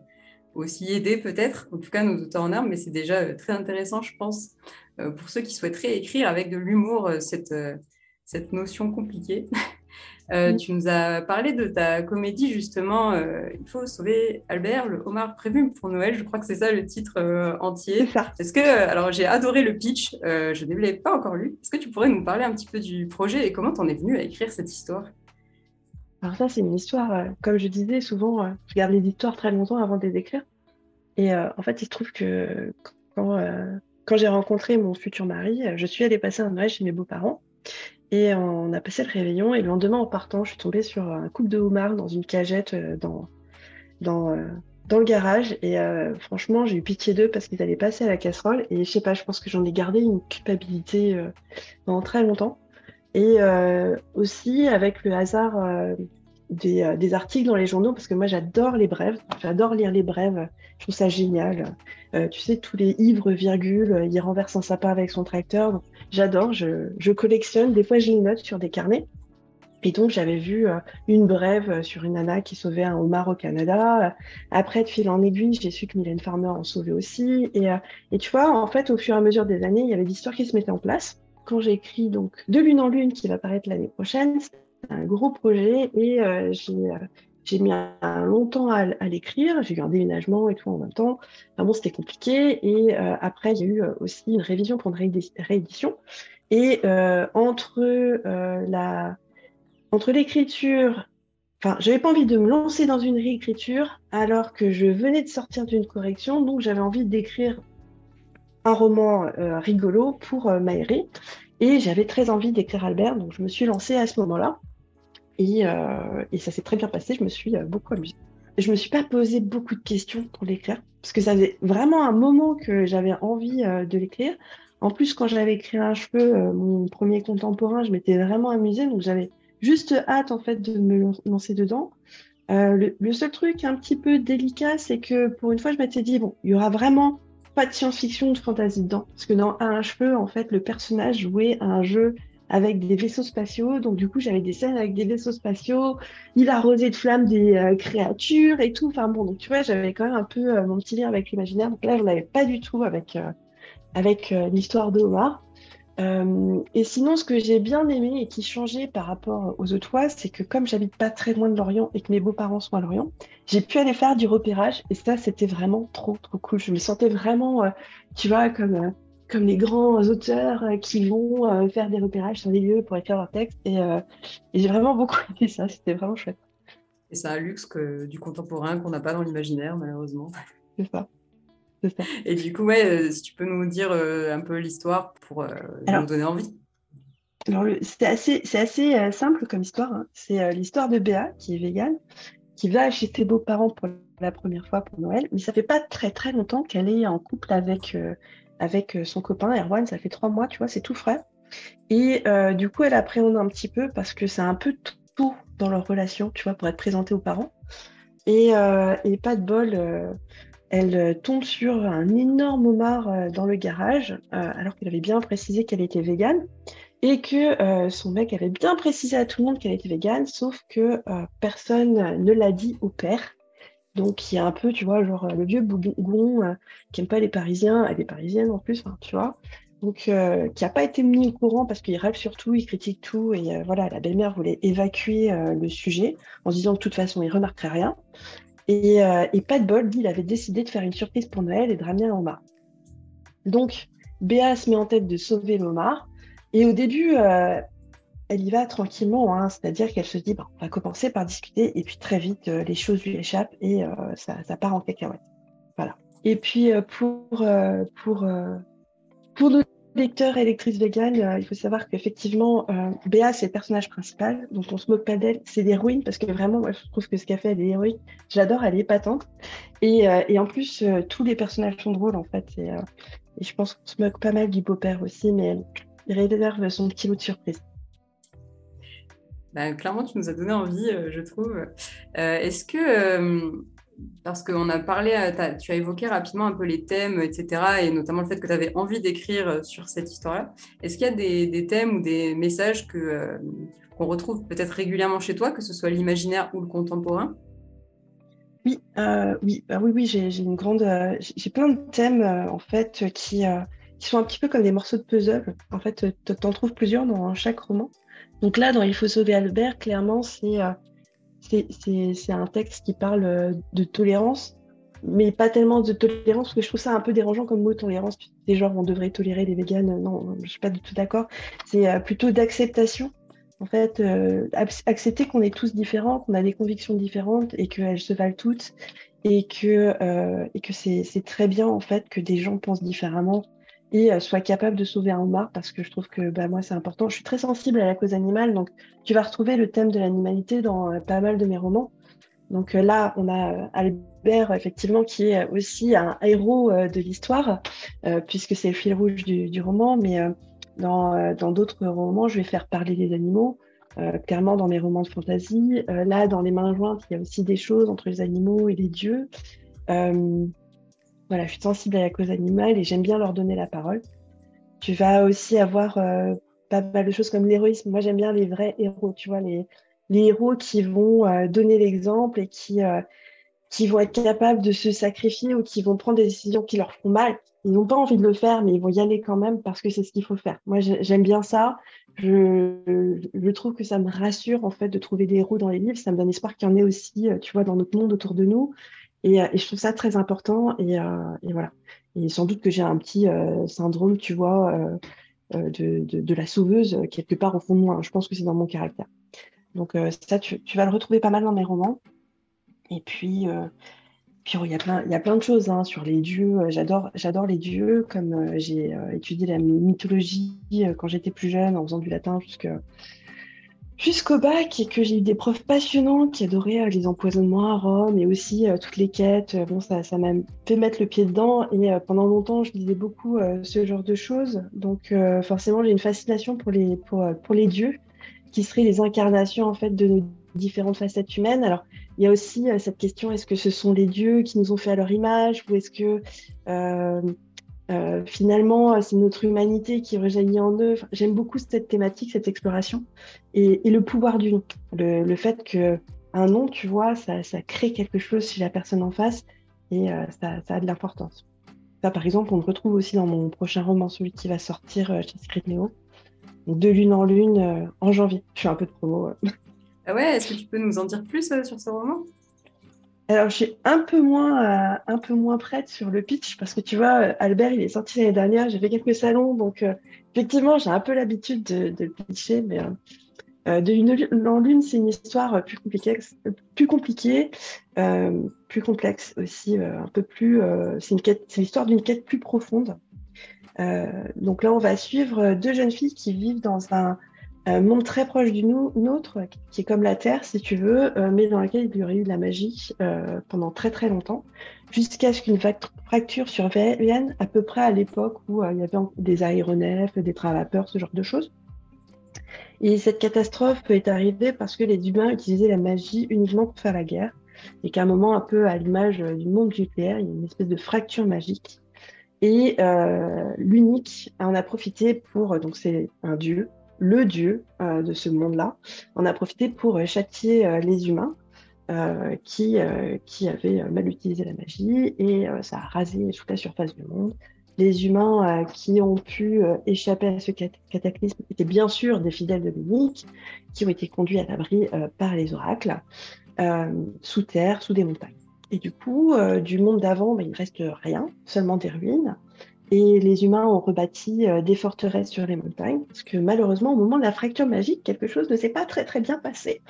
aussi aider peut-être, en tout cas nos auteurs en armes, mais c'est déjà euh, très intéressant, je pense, pour ceux qui souhaiteraient écrire avec de l'humour cette, cette notion compliquée. Euh, mm. Tu nous as parlé de ta comédie justement, euh, Il faut sauver Albert, le homard prévu pour Noël. Je crois que c'est ça le titre euh, entier. Est-ce que, alors j'ai adoré le pitch, je ne l'ai pas encore lu. Est-ce que tu pourrais nous parler un petit peu du projet et comment tu en es venu à écrire cette histoire? Alors ça, c'est une histoire, comme je disais, souvent, je garde les histoires très longtemps avant de les écrire. Et en fait, il se trouve que quand, j'ai rencontré mon futur mari, je suis allée passer un Noël chez mes beaux-parents. Et on a passé le réveillon et le lendemain en partant, je suis tombée sur un couple de homards dans une cagette euh, dans, euh, le garage. Et euh, franchement, j'ai eu pitié d'eux parce qu'ils allaient passer à la casserole. Et je sais pas, je pense que j'en ai gardé une culpabilité pendant très longtemps. Et aussi avec le hasard des, des, articles dans les journaux, parce que moi j'adore les brèves, j'adore lire les brèves, je trouve ça génial. tu sais, tous les ivres, virgules, il renverse un sapin avec son tracteur. J'adore, je, collectionne. Des fois, j'ai une note sur des carnets. Et donc, j'avais vu euh, une brève sur une nana qui sauvait un homard au Canada. Après, de fil en aiguille, j'ai su que Mylène Farmer en sauvait aussi. Et, euh, et, tu vois, en fait, au fur et à mesure des années, il y avait des histoires qui se mettaient en place. Quand j'ai écrit donc De Lune en Lune, qui va paraître l'année prochaine, c'est un gros projet et euh, j'ai j'ai mis un, longtemps à, l'écrire, j'ai eu un déménagement et tout en même temps. Enfin bon, c'était compliqué. Et euh, après, il y a eu euh, aussi une révision pour une réédition. Et entre la entre l'écriture, enfin, j'avais pas envie de me lancer dans une réécriture alors que je venais de sortir d'une correction, donc j'avais envie d'écrire un roman rigolo pour Maëri. Et j'avais très envie d'écrire Albert, donc je me suis lancée à ce moment-là. Et, euh, ça s'est très bien passé, je me suis euh, beaucoup amusée. Je me suis pas posé beaucoup de questions pour l'écrire, parce que ça faisait vraiment un moment que j'avais envie euh, de l'écrire. En plus, quand j'avais écrit un cheveu, mon premier contemporain, je m'étais vraiment amusée, donc j'avais juste hâte en fait de me lancer dedans. Le, le, seul truc un petit peu délicat, c'est que pour une fois, je m'étais dit, bon, il y aura vraiment pas de science-fiction, de fantasy dedans. Parce que dans Un cheveu, en fait, le personnage jouait à un jeu avec des vaisseaux spatiaux. Donc, du coup, j'avais des scènes avec des vaisseaux spatiaux. Il arrosait de flammes des euh, créatures et tout. Enfin, bon, donc, tu vois, j'avais quand même un peu euh, mon petit lien avec l'imaginaire. Donc là, je n'avais pas du tout avec, euh, avec l'histoire de Omar. Euh, et sinon, ce que j'ai bien aimé et qui changeait par rapport aux autres fois, c'est que comme j'habite pas très loin de Lorient et que mes beaux-parents sont à Lorient, j'ai pu aller faire du repérage et ça, c'était vraiment trop, trop cool. Je me sentais vraiment, euh, tu vois, comme, euh, comme les grands auteurs qui vont faire des repérages sur des lieux pour écrire leur texte et, et j'ai vraiment beaucoup aimé ça. C'était vraiment chouette. Et c'est un luxe que, du contemporain qu'on n'a pas dans l'imaginaire, malheureusement. C'est ça. Et du coup, ouais, euh, si tu peux nous dire euh, un peu l'histoire pour euh, nous donner envie. Alors, c'est assez, simple comme histoire. Hein. C'est l'histoire de Béa, qui est végane, qui va chez ses beaux-parents pour la première fois pour Noël. Mais ça fait pas très très longtemps qu'elle est en couple avec, avec son copain Erwan. Ça fait trois mois, tu vois, c'est tout frais. Et du coup, elle appréhende un petit peu parce que c'est un peu tout dans leur relation, tu vois, pour être présentée aux parents. Et, et pas de bol, elle euh, tombe sur un énorme homard euh, dans le garage, euh, alors qu'elle avait bien précisé qu'elle était végane, et que son mec avait bien précisé à tout le monde qu'elle était végane, sauf que personne ne l'a dit au père. Donc il y a un peu, tu vois, genre le vieux bougon qui n'aime pas les Parisiens, elle est parisienne en plus, tu vois. Donc qui n'a pas été mis au courant parce qu'il rêve sur tout, il critique tout, et voilà, la belle-mère voulait évacuer le sujet en se disant que de toute façon il remarquerait rien. Euh, et, pas de bol, il avait décidé de faire une surprise pour Noël et de ramener un. Donc, Béa se met en tête de sauver l'homard. Et au début, euh, elle y va tranquillement, hein. c'est-à-dire qu'elle se dit bon, on va commencer par discuter, et puis très vite, euh, les choses lui échappent et ça, ça, part en cacahuète. Voilà. Et puis, pour, pour, pour lecteur et lectrice vegan, euh, il faut savoir qu'effectivement, euh, Béa, c'est le personnage principal, donc on se moque pas d'elle. C'est l'héroïne, parce que vraiment, moi, je trouve que ce qu'elle fait, elle est héroïque. J'adore, elle est patente. Et, euh, et en plus, tous les personnages sont drôles, en fait. Et, je pense qu'on se moque pas mal du beau-père aussi, mais il réserve son petit lot de surprise. Ben, clairement, tu nous as donné envie, je trouve. Est-ce que parce qu'on a parlé, euh, tu as évoqué rapidement un peu les thèmes, etc., et notamment le fait que tu avais envie d'écrire euh, sur cette histoire-là. Est-ce qu'il y a des, thèmes ou des messages que, euh, qu'on retrouve peut-être régulièrement chez toi, que ce soit l'imaginaire ou le contemporain? Oui, bah oui, oui, j'ai, une grande, j'ai plein de thèmes en fait qui, qui sont un petit peu comme des morceaux de puzzle. En fait, tu en trouves plusieurs dans chaque roman. Donc là, dans Il faut sauver Albert, clairement, c'est c'est un texte qui parle euh, de tolérance, mais pas tellement de tolérance, parce que je trouve ça un peu dérangeant comme mot tolérance. C'est genre, on devrait tolérer les véganes. Non, je suis pas du tout d'accord. C'est euh, plutôt d'acceptation. En fait, euh, accepter qu'on est tous différents, qu'on a des convictions différentes et qu'elles se valent toutes et que c'est très bien en fait que des gens pensent différemment et euh, soit capable de sauver un homard parce que je trouve que bah, moi c'est important. Je suis très sensible à la cause animale, donc tu vas retrouver le thème de l'animalité dans euh, pas mal de mes romans. Donc euh, là, on a Albert effectivement qui est aussi un héros de l'histoire puisque c'est le fil rouge du, roman, mais dans d'autres romans, je vais faire parler les animaux. clairement dans mes romans de fantasy. là, dans Les mains jointes, il y a aussi des choses entre les animaux et les dieux. Voilà, je suis sensible à la cause animale et j'aime bien leur donner la parole. Tu vas aussi avoir euh, pas mal de choses comme l'héroïsme. Moi, j'aime bien les vrais héros, tu vois, les, les héros qui vont euh, donner l'exemple et qui, euh, qui vont être capables de se sacrifier ou qui vont prendre des décisions qui leur font mal. Ils n'ont pas envie de le faire, mais ils vont y aller quand même parce que c'est ce qu'il faut faire. Moi, j'aime bien ça. Je, je, trouve que ça me rassure en fait de trouver des héros dans les livres. Ça me donne espoir qu'il y en ait aussi, tu vois, dans notre monde autour de nous. Euh, et, je trouve ça très important. Et, euh, et, voilà. Et sans doute que j'ai un petit euh, syndrome, tu vois, de, la sauveuse quelque part au fond de moi. Je pense que c'est dans mon caractère. Donc ça, tu, vas le retrouver pas mal dans mes romans. Et puis, puis il y, a plein, il y a plein de choses hein, sur les dieux. J'adore, j'adore les dieux, comme j'ai étudié la mythologie quand j'étais plus jeune en faisant du latin jusqu'à jusqu'au bac et que j'ai eu des profs passionnants qui adoraient euh, les empoisonnements à Rome et aussi euh, toutes les quêtes. Bon, ça, m'a fait mettre le pied dedans et euh, pendant longtemps, je lisais beaucoup ce genre de choses. Donc, forcément, j'ai une fascination pour les, dieux qui seraient les incarnations en fait de nos différentes facettes humaines. Alors, il y a aussi cette question est-ce que ce sont les dieux qui nous ont fait à leur image ou est-ce que euh, finalement, euh, c'est notre humanité qui rejaillit en eux. J'aime beaucoup cette thématique, cette exploration, et, le pouvoir du nom. Le, fait que un nom, tu vois, ça, crée quelque chose chez la personne en face, et euh, ça, a de l'importance. Ça, par exemple, on le retrouve aussi dans mon prochain roman, celui qui va sortir chez Secret Neo, de lune en lune en janvier. Je fais un peu de promo. Ah ouais, est-ce que tu peux nous en dire plus sur ce roman? Alors, je suis un peu moins, euh, un peu moins prête sur le pitch parce que tu vois, euh, Albert, il est sorti l'année dernière, j'ai fait quelques salons, donc euh, effectivement, j'ai un peu l'habitude de, le pitcher, mais de une en lune, c'est une histoire plus compliquée, plus compliquée, plus complexe aussi, un peu plus. c'est une quête, c'est l'histoire d'une quête plus profonde. donc là, on va suivre deux jeunes filles qui vivent dans un un monde très proche du nôtre, qui est comme la Terre, si tu veux, euh, mais dans lequel il y aurait eu de la magie euh, pendant très très longtemps, jusqu'à ce qu'une fracture survienne à peu près à l'époque où euh, il y avait des aéronefs, des vapeur, ce genre de choses. Et cette catastrophe est arrivée parce que les humains utilisaient la magie uniquement pour faire la guerre, et qu'à un moment, un peu à l'image du monde nucléaire, il y a une espèce de fracture magique. Et l'unique en a profité pour, donc c'est un dieu, le dieu euh, de ce monde-là, en a profité pour euh, châtier euh, les humains qui, qui avaient mal utilisé la magie et ça a rasé toute la surface du monde. Les humains qui ont pu échapper à ce cataclysme étaient bien sûr des fidèles de l'unique, qui ont été conduits à l'abri par les oracles, sous terre, sous des montagnes. Et du coup, du monde d'avant, ben, il ne reste rien, seulement des ruines. Et les humains ont rebâti euh, des forteresses sur les montagnes, parce que malheureusement, au moment de la fracture magique, quelque chose ne s'est pas très très bien passé.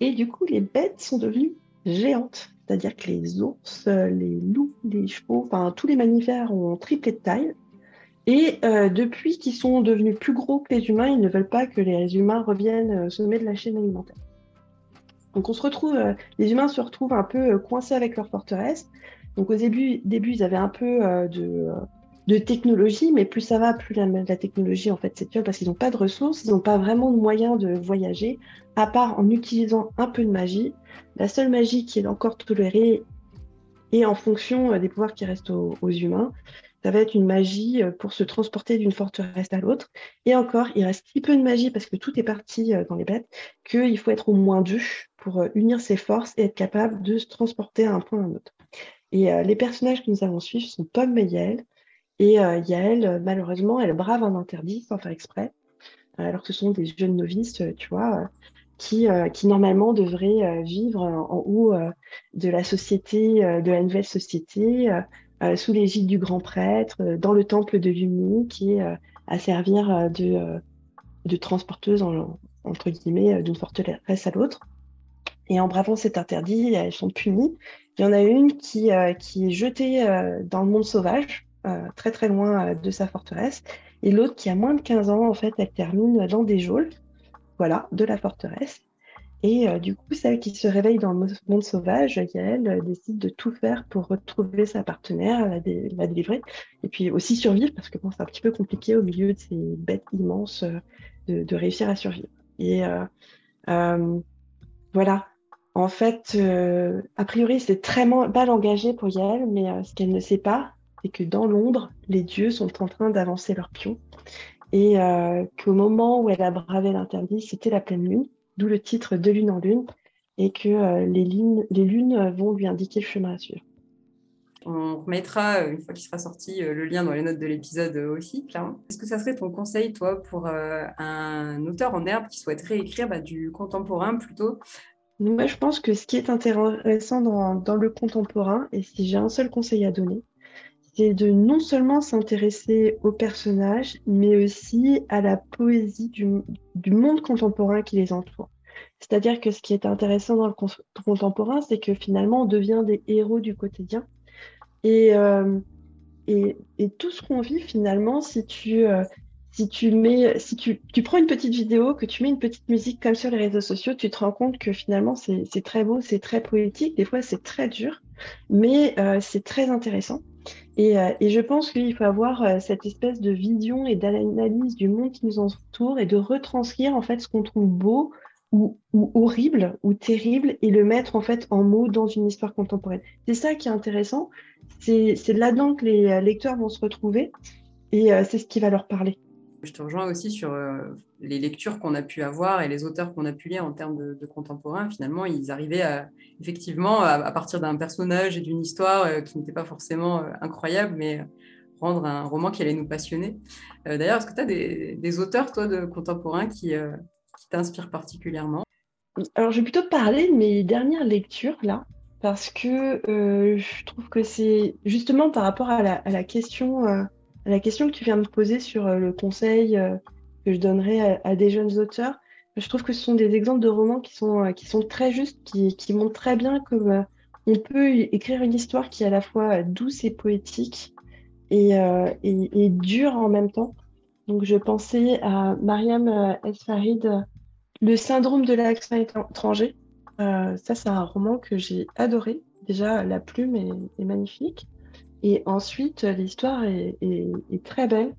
Et du coup, les bêtes sont devenues géantes. C'est-à-dire que les ours, les loups, les chevaux, enfin tous les mammifères ont triplé de taille. Et euh, depuis qu'ils sont devenus plus gros que les humains, ils ne veulent pas que les humains reviennent sommet de la chaîne alimentaire. Donc on se retrouve, euh, les humains se retrouvent un peu coincés avec leur forteresse. Donc au début, début ils avaient un peu de de technologie, mais plus ça va, plus la, technologie en fait parce qu'ils n'ont pas de ressources, ils n'ont pas vraiment de moyens de voyager, à part en utilisant un peu de magie. La seule magie qui est encore tolérée et en fonction euh, des pouvoirs qui restent aux, humains, ça va être une magie euh, pour se transporter d'une forteresse à l'autre. Et encore, il reste si peu de magie parce que tout est parti euh, dans les bêtes qu'il faut être au moins deux pour unir ses forces et être capable de se transporter à un point à un autre. Et les personnages que nous allons suivre sont Pomme et et euh, Yael, euh, malheureusement, elle brave un interdit sans faire exprès, alors que ce sont des jeunes novices, euh, tu vois, qui, qui normalement devraient vivre en haut de la société, de la nouvelle société, sous l'égide du grand prêtre, dans le temple de Lumi, qui est à servir de, de transporteuse, entre guillemets, d'une forteresse à l'autre. Et en bravant cet interdit, elles sont punies. Il y en a une qui, qui est jetée dans le monde sauvage, euh, très très loin euh, de sa forteresse. Et l'autre qui a moins de 15 ans, en fait, elle termine dans des geôles, voilà, de la forteresse. Et euh, du coup, celle qui se réveille dans le monde sauvage, elle décide de tout faire pour retrouver sa partenaire, la, délivrer, et puis aussi survivre, parce que bon, c'est un petit peu compliqué au milieu de ces bêtes immenses de, réussir à survivre. Et voilà. En fait, a priori, c'est très mal engagé pour Yael, mais ce qu'elle ne sait pas, c'est que dans l'ombre, les dieux sont en train d'avancer leur pion. Et euh, qu'au moment où elle a bravé l'interdit, c'était la pleine lune, d'où le titre De lune en lune, et que euh, les, les lunes vont lui indiquer le chemin à suivre. On remettra, une fois qu'il sera sorti, euh, le lien dans les notes de l'épisode aussi, clairement. Est-ce que ça serait ton conseil, toi, pour un auteur en herbe qui souhaiterait écrire bah, du contemporain plutôt? Moi, je pense que ce qui est intéressant dans, dans le contemporain, et si j'ai un seul conseil à donner, c'est de non seulement s'intéresser aux personnages, mais aussi à la poésie du, monde contemporain qui les entoure. C'est-à-dire que ce qui est intéressant dans le contemporain, c'est que finalement, on devient des héros du quotidien. Et, euh, tout ce qu'on vit, finalement, si tu, euh, si tu mets, si tu, tu, prends une petite vidéo, que tu mets une petite musique comme sur les réseaux sociaux, tu te rends compte que finalement, c'est très beau, c'est très poétique. Des fois, c'est très dur, mais euh, c'est très intéressant. Et, euh, et, je pense qu'il faut avoir euh, cette espèce de vision et d'analyse du monde qui nous entoure et de retranscrire en fait ce qu'on trouve beau ou, ou, horrible ou terrible et le mettre en fait en mots dans une histoire contemporaine. C'est ça qui est intéressant. C'est là-dedans que les lecteurs vont se retrouver et c'est ce qui va leur parler. Je te rejoins aussi sur euh, les lectures qu'on a pu avoir et les auteurs qu'on a pu lire en termes de, contemporains. Finalement, ils arrivaient à, effectivement, à, partir d'un personnage et d'une histoire euh, qui n'était pas forcément euh, incroyable, mais rendre un roman qui allait nous passionner. D'ailleurs, est-ce que tu as des, auteurs, toi, de contemporains qui, t'inspirent particulièrement? Alors, je vais plutôt parler de mes dernières lectures, là, parce que je trouve que c'est justement par rapport à la, à la question la question que tu viens de poser sur euh, le conseil euh, que je donnerais à, des jeunes auteurs, je trouve que ce sont des exemples de romans qui sont, euh, qui sont très justes, qui, qui montrent très bien comment on peut écrire une histoire qui est à la fois douce et poétique et, et, dure en même temps. Donc je pensais à Mariam Esfarid, Le syndrome de l'accent étranger. ça, c'est un roman que j'ai adoré. Déjà, la plume est magnifique. Et ensuite, l'histoire est, très belle,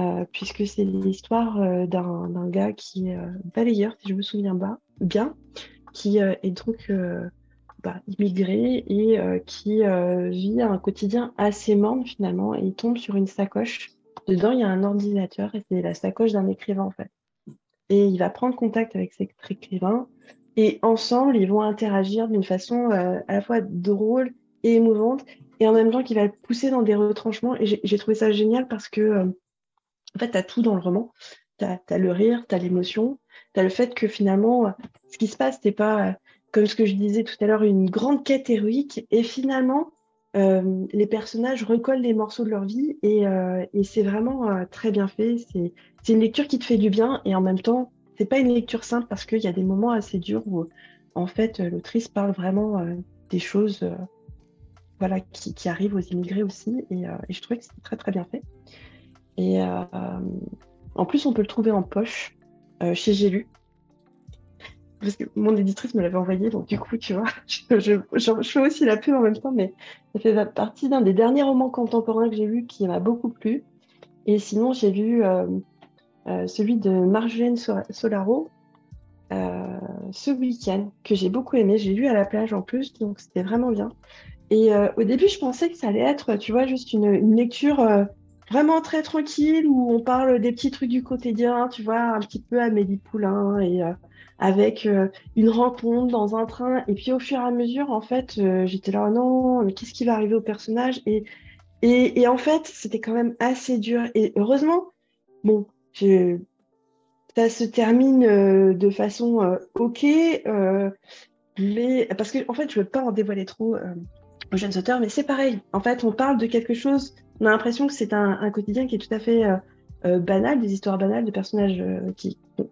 euh, puisque c'est l'histoire euh, d'un gars qui est euh, balayeur, si je me souviens bien, qui est donc bah, immigré et qui vit un quotidien assez morne finalement. Et il tombe sur une sacoche. Dedans, il y a un ordinateur et c'est la sacoche d'un écrivain en fait. Et il va prendre contact avec cet écrivain et ensemble, ils vont interagir d'une façon à la fois drôle et émouvante et en même temps qui va pousser dans des retranchements. Et j'ai trouvé ça génial parce que, euh, en fait, tu as tout dans le roman. Tu as, le rire, tu as l'émotion, tu as le fait que finalement, ce qui se passe, c'est pas, euh, comme ce que je disais tout à l'heure, une grande quête héroïque. Et finalement, euh, les personnages recollent les morceaux de leur vie et, et c'est vraiment très bien fait. C'est une lecture qui te fait du bien et en même temps, c'est pas une lecture simple parce qu'il y a des moments assez durs où, en fait, l'autrice parle vraiment des choses voilà, qui, qui aux immigrés aussi. Et, euh, je trouvais que c'était très très bien fait. Et euh, en plus, on peut le trouver en poche euh, chez J'ai lu. Parce que mon éditrice me l'avait envoyé, donc du coup, tu vois, je, fais aussi la pub en même temps, mais ça fait partie d'un des derniers romans contemporains que j'ai lu qui m'a beaucoup plu. Et sinon, j'ai vu celui de Marjolaine Solaro, ce week-end que j'ai beaucoup aimé. J'ai lu à la plage en plus, donc c'était vraiment bien. Et euh, au début, je pensais que ça allait être, tu vois, juste une, lecture euh, vraiment très tranquille où on parle des petits trucs du quotidien, tu vois, un petit peu Amélie Poulain et euh, avec une rencontre dans un train. Et puis au fur et à mesure, en fait, j'étais là, non, mais qu'est-ce qui va arriver au personnage? Et, et, en fait, c'était quand même assez dur. Et heureusement, bon, ça se termine de façon ok, mais parce que en fait, je veux pas en dévoiler trop jeunes auteurs, mais c'est pareil. En fait, on parle de quelque chose, on a l'impression que c'est un, quotidien qui est tout à fait euh, euh, banal, des histoires banales de personnages euh,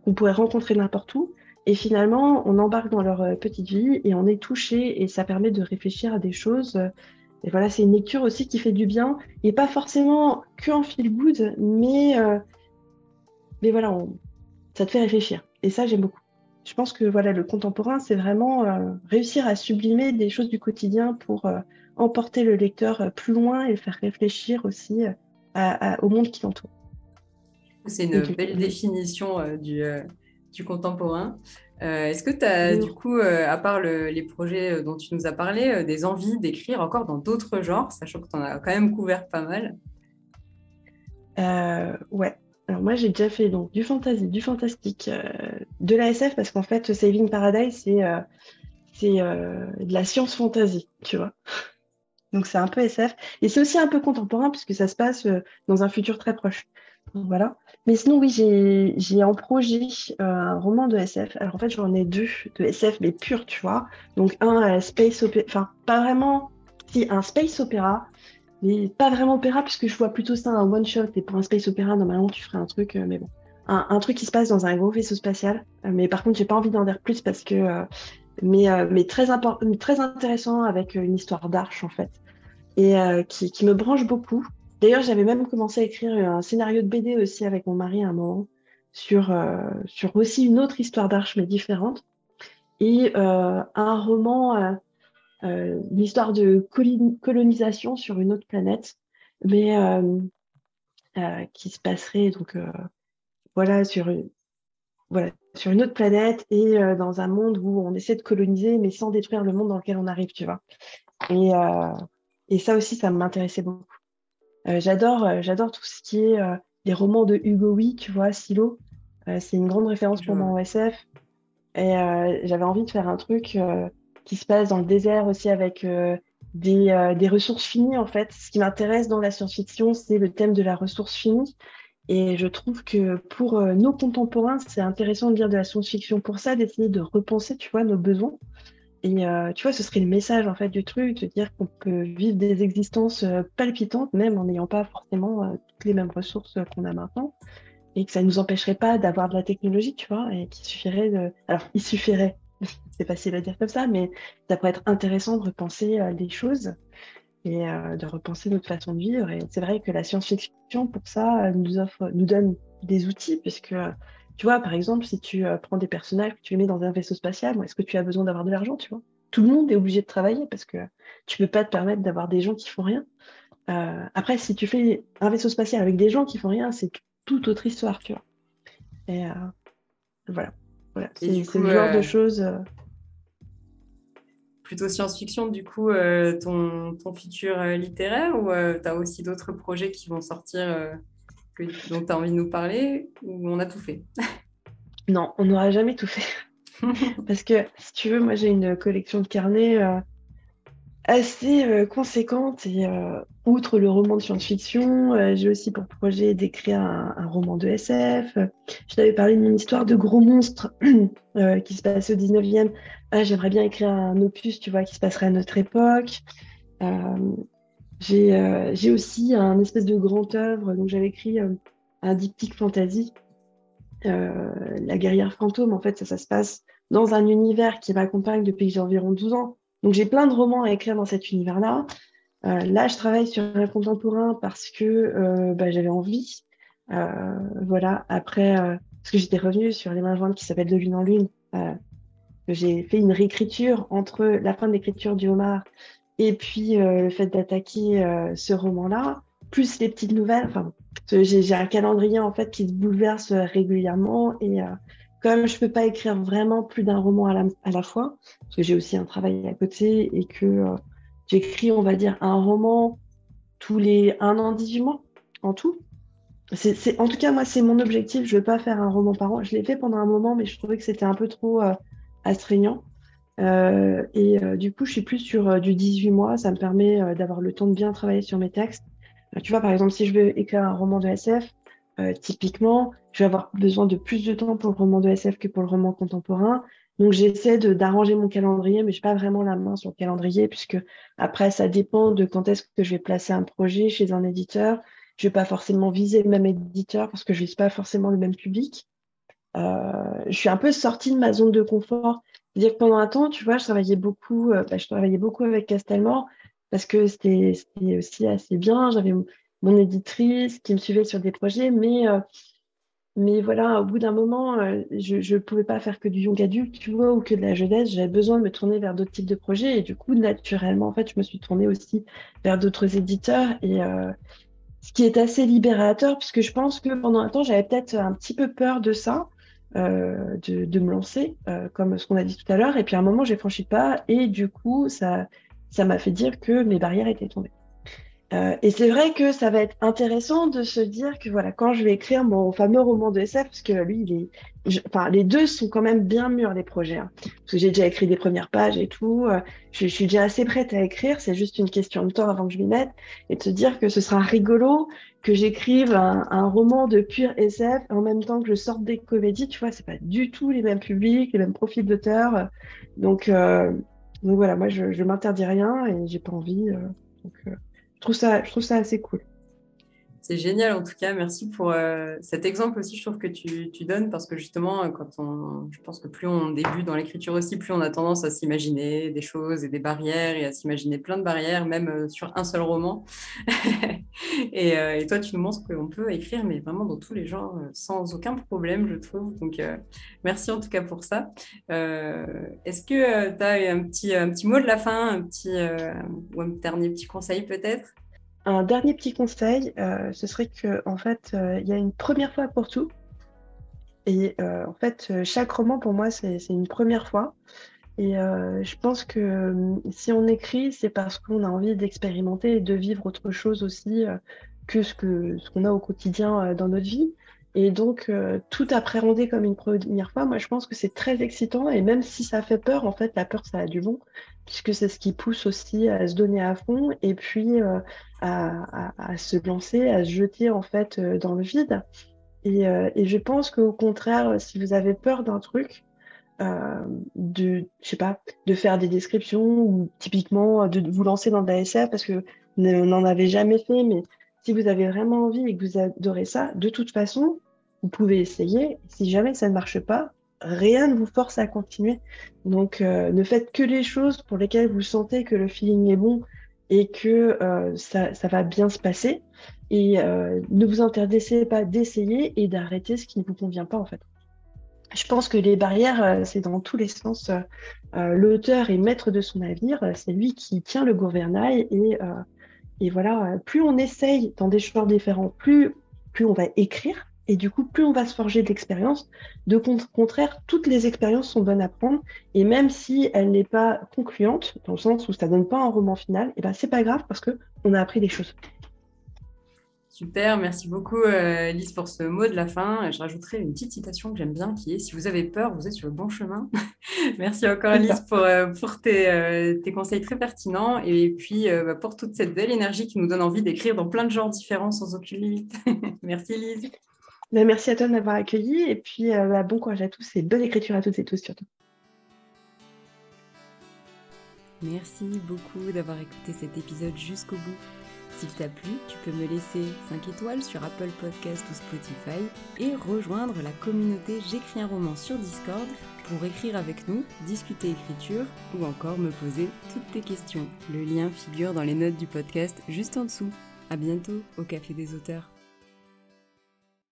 qu'on pourrait rencontrer n'importe où. Et finalement, on embarque dans leur petite vie et on est touché et ça permet de réfléchir à des choses. Et voilà, c'est une lecture aussi qui fait du bien et pas forcément que en feel good, mais mais voilà, ça te fait réfléchir. Et ça, j'aime beaucoup. Je pense que voilà, le contemporain, c'est vraiment euh, réussir à sublimer des choses du quotidien pour euh, emporter le lecteur euh, plus loin et le faire réfléchir aussi au monde qui l'entoure. C'est une belle définition du, du, contemporain. Est-ce que tu as, du coup, à part les projets dont tu nous as parlé, des envies d'écrire encore dans d'autres genres, sachant que tu en as quand même couvert pas mal? Ouais, alors moi j'ai déjà fait donc du fantasy, du fantastique, euh, de la SF parce qu'en fait Saving Paradise c'est euh, euh, de la science fantasy, tu vois. Donc c'est un peu SF et c'est aussi un peu contemporain puisque ça se passe dans un futur très proche. Donc, voilà. Mais sinon oui j'ai en projet un roman de SF. Alors en fait j'en ai deux de SF mais pur, tu vois. Donc un space opéra, enfin pas vraiment, si un space opéra mais pas vraiment opéra, puisque je vois plutôt ça un one-shot. Et pour un space opéra, normalement, tu ferais un truc, mais bon. Un, truc qui se passe dans un gros vaisseau spatial. mais par contre, j'ai pas envie d'en dire plus parce que. mais, mais très, très intéressant avec une histoire d'arche, en fait. Et qui, qui, me branche beaucoup. D'ailleurs, j'avais même commencé à écrire un scénario de BD aussi avec mon mari à un moment sur, sur aussi une autre histoire d'arche, mais différente et euh, un roman, euh, euh, une histoire de colonisation sur une autre planète, mais qui se passerait donc voilà sur une, voilà sur une autre planète et dans un monde où on essaie de coloniser mais sans détruire le monde dans lequel on arrive, tu vois. Et, et ça aussi, ça m'intéressait beaucoup. j'adore, j'adore tout ce qui est les romans de Hugo Wee, tu vois, Silo. c'est une grande référence pour moi en SF. Et euh, j'avais envie de faire un truc euh, qui se passe dans le désert aussi avec euh, des, des, ressources finies en fait. Ce qui m'intéresse dans la science-fiction, c'est le thème de la ressource finie. Et je trouve que pour nos contemporains, c'est intéressant de lire de la science-fiction pour ça, d'essayer de repenser, tu vois, nos besoins. Et tu vois, ce serait le message en fait du truc, de dire qu'on peut vivre des existences palpitantes, même en n'ayant pas forcément toutes les mêmes ressources qu'on a maintenant et que ça ne nous empêcherait pas d'avoir de la technologie, tu vois, et qu'il suffirait de... Alors, il suffirait, c'est facile à dire comme ça, mais ça pourrait être intéressant de repenser euh, les choses et euh, de repenser notre façon de vivre. Et c'est vrai que la science-fiction, pour ça, euh, nous, offre, nous donne des outils, puisque, tu vois, par exemple, si tu prends des personnages, que tu les mets dans un vaisseau spatial, est-ce que tu as besoin d'avoir de l'argent, tu vois? Tout le monde est obligé de travailler, parce que tu peux pas te permettre d'avoir des gens qui font rien. après, si tu fais un vaisseau spatial avec des gens qui font rien, c'est toute autre histoire, tu vois. Et euh, voilà. voilà. C'est le genre de euh, choses. Euh, plutôt science-fiction, du coup, ton, ton, futur littéraire ou tu as aussi d'autres projets qui vont sortir que, dont tu as envie de nous parler ou on a tout fait? Non, on n'aura jamais tout fait. Parce que, si tu veux, moi j'ai une collection de carnets assez euh, conséquente et euh, outre le roman de science-fiction, euh, j'ai aussi pour projet d'écrire un, roman de SF. Je t'avais parlé de mon histoire de gros monstre qui se passe au 19e. Ah, j'aimerais bien écrire un opus, tu vois, qui se passerait à notre époque. j'ai aussi un espèce de grand œuvre, donc j'avais écrit un diptyque fantasy. la guerrière fantôme, en fait, ça, ça se passe dans un univers qui m'accompagne depuis que j'ai environ 12 ans. Donc j'ai plein de romans à écrire dans cet univers-là. Euh, là, je travaille sur un contemporain parce que euh, bah, j'avais envie. Euh, voilà. Après, parce que j'étais revenue sur Les mains jointes qui s'appelle De lune en lune. j'ai fait une réécriture entre la fin de l'écriture du homard et puis le fait d'attaquer ce roman-là, plus les petites nouvelles. Enfin, j'ai un calendrier en fait qui se bouleverse régulièrement et comme je peux pas écrire vraiment plus d'un roman à la, fois, parce que j'ai aussi un travail à côté et que euh, j'écris, on va dire, un roman tous les un an, 18 mois en tout. En tout cas, moi, c'est mon objectif. Je veux pas faire un roman par an. Je l'ai fait pendant un moment, mais je trouvais que c'était un peu trop euh, astreignant. Euh, et du coup, je suis plus sur du 18 mois. Ça me permet d'avoir le temps de bien travailler sur mes textes. tu vois, par exemple, si je veux écrire un roman de SF, euh, typiquement, je vais avoir besoin de plus de temps pour le roman de SF que pour le roman contemporain. Donc j'essaie d'arranger mon calendrier, mais je n'ai pas vraiment la main sur le calendrier, puisque après, ça dépend de quand est-ce que je vais placer un projet chez un éditeur. Je ne vais pas forcément viser le même éditeur parce que je ne vise pas forcément le même public. Euh, je suis un peu sortie de ma zone de confort. C'est-à-dire que pendant un temps, tu vois, je travaillais beaucoup, euh, bah, je travaillais beaucoup avec Castelmore parce que c'était aussi assez bien. J'avais mon éditrice qui me suivait sur des projets, mais, euh, mais voilà, au bout d'un moment, euh, je ne pouvais pas faire que du young adulte, tu vois, ou que de la jeunesse. J'avais besoin de me tourner vers d'autres types de projets. Et du coup, naturellement, en fait, je me suis tournée aussi vers d'autres éditeurs. Et euh, ce qui est assez libérateur, puisque je pense que pendant un temps, j'avais peut-être un petit peu peur de ça. de, me lancer, comme ce qu'on a dit tout à l'heure. Et puis à un moment, j'ai franchi pas. Et du coup, ça ça m'a fait dire que mes barrières étaient tombées. Euh, et c'est vrai que ça va être intéressant de se dire que voilà, quand je vais écrire mon fameux roman de SF, parce que lui, il est, enfin, les deux sont quand même bien mûrs les projets, hein. parce que j'ai déjà écrit des premières pages et tout, euh, je, suis déjà assez prête à écrire, c'est juste une question de temps avant que je m'y mette, et de se dire que ce sera rigolo que j'écrive un, roman de pur SF en même temps que je sorte des comédies, tu vois, c'est pas du tout les mêmes publics, les mêmes profils d'auteurs, donc, euh, donc voilà, moi je, je m'interdis rien et j'ai pas envie, donc je trouve ça, je trouve ça assez cool. C'est génial en tout cas. Merci pour euh, cet exemple aussi, je trouve que tu, donnes parce que justement, quand on, je pense que plus on débute dans l'écriture aussi, plus on a tendance à s'imaginer des choses et des barrières et à s'imaginer plein de barrières, même euh, sur un seul roman. et, euh, et, toi, tu nous montres qu'on peut écrire, mais vraiment dans tous les genres, sans aucun problème, je trouve. Donc, merci en tout cas pour ça. Est-ce que tu as un petit, un petit mot de la fin, un petit, ou un dernier petit conseil peut-être? Un dernier petit conseil, euh, ce serait que en fait, euh, il y a une première fois pour tout. Et euh, en fait, chaque roman pour moi, c'est une première fois. Et je pense que si on écrit, c'est parce qu'on a envie d'expérimenter et de vivre autre chose aussi que ce qu'on a au quotidien dans notre vie. Et donc, tout appréhender comme une première fois, moi, je pense que c'est très excitant. Et même si ça fait peur, en fait, la peur, ça a du bon, puisque c'est ce qui pousse aussi à se donner à fond. Et puis, à, se lancer, à se jeter en fait euh, dans le vide. Euh, et, je pense qu'au contraire, si vous avez peur d'un truc, euh, de, pas, de faire des descriptions ou typiquement de vous lancer dans de la SF parce que vous n'en avez jamais fait, mais si vous avez vraiment envie et que vous adorez ça, de toute façon, vous pouvez essayer. Si jamais ça ne marche pas, rien ne vous force à continuer. Donc, ne faites que les choses pour lesquelles vous sentez que le feeling est bon et que euh, ça, va bien se passer. Et euh, ne vous interdisez pas d'essayer et d'arrêter ce qui ne vous convient pas en fait. Je pense que les barrières, euh, c'est dans tous les sens. L'auteur est maître de son navire, c'est lui qui tient le gouvernail et, voilà, plus on essaye dans des genres différents, plus on va écrire et du coup, plus on va se forger de l'expérience, de contraire, toutes les expériences sont bonnes à prendre. Et même si elle n'est pas concluante, dans le sens où ça donne pas un roman final, et eh ben c'est pas grave parce que on a appris des choses. Super, merci beaucoup euh, Lise pour ce mot de la fin. Je rajouterai une petite citation que j'aime bien qui est Si vous avez peur, vous êtes sur le bon chemin. merci encore Lise pour, euh, pour euh, tes, conseils très pertinents et puis bah, pour toute cette belle énergie qui nous donne envie d'écrire dans plein de genres différents sans aucune limite. merci Lise. Bah, merci à toi de m'avoir accueilli et puis euh, bah, bon courage à tous et bonne écriture à toutes et tous surtout. Merci beaucoup d'avoir écouté cet épisode jusqu'au bout. S'il t'a plu, tu peux me laisser 5 étoiles sur Apple Podcast ou Spotify et rejoindre la communauté J'écris un roman sur Discord pour écrire avec nous, discuter écriture ou encore me poser toutes tes questions. Le lien figure dans les notes du podcast juste en dessous. À bientôt au Café des auteurs.